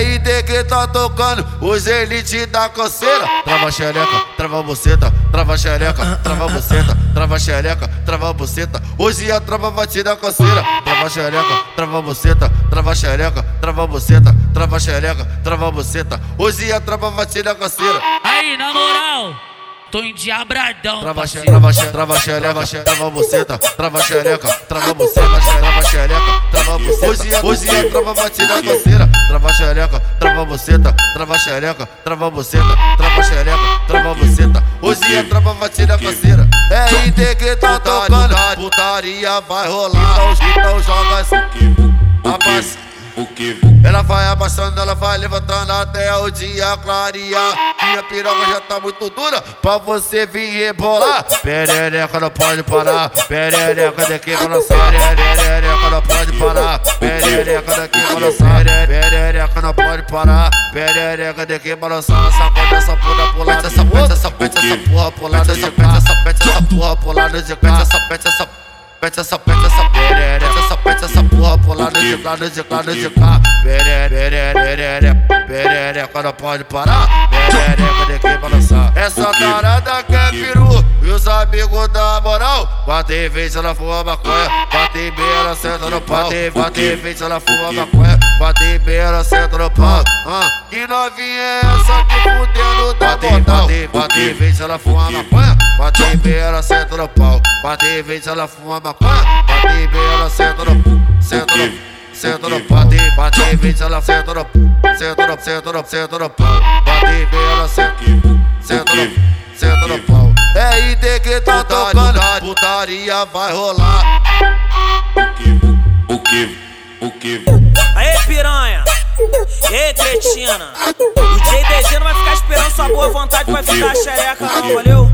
É ID que tá tocando, os elite da coceira. Trava xereca, trava buceta, trava xereca, trava buceta, trava xereca, trava buceta. Hoje a trava vai tirar coceira. Trava xereca, trava buceta, trava xereca, trava buceta, trava xereca, trava buceta. Hoje a trava vai tirar coceira. Aí, na moral. Tô endiabradão, Trava xereca, trava xereca, trava xereca, trava buceta, trava xereca, trava buceta, trava xereca. Hoje, hoje a trava vai tirar coceira. Trava xereca, trava buceta, trava xereca, trava buceta, trava xereca, trava buceta. Hoje a trava vai tirar coceira. É ID que tá tocando, putaria vai rolar. Então joga assim, rapaz. Ela vai abaixando, ela vai levantando até o dia clarear. Minha piroga já tá muito dura pra você vir rebolar. Perereca não pode parar, perereca daqui balançar. Perereca não pode parar, perereca daqui balançar. Perereca não pode parar, perereca daqui balançar. Sacode essa porra pulada, essa pete, essa pete, essa porra pulada, essa pete, essa pete, essa porra pulada, essa pete, essa pete, essa pete, essa pete, essa perereca, porra pulada, de lado, de lado, de cá. Perereca, perereca não pode parar, perereca daqui balançar. Essa tarada que é peru e os amigos da moral. Bate vez ela fuma maconha, bate bem ela senta no pau. Bate vez ela fuma maconha, bate bem ela senta no pau. Ah, que novinha é essa que fudendo da? Bate, bate vez ela fuma maconha, bate bem ela senta no pau. Bate vez ela fuma maconha, bate bem ela senta no senta no senta no bate, bate vez ela senta no senta no senta no senta no pau. Bate bem ela senta senta no senta no pau. É ID que tá tocando, putaria vai rolar. O que? O que? Aê, piranha! Ei, cretina! O JDG não vai ficar esperando sua boa vontade, vai ficar a xereca, não, valeu?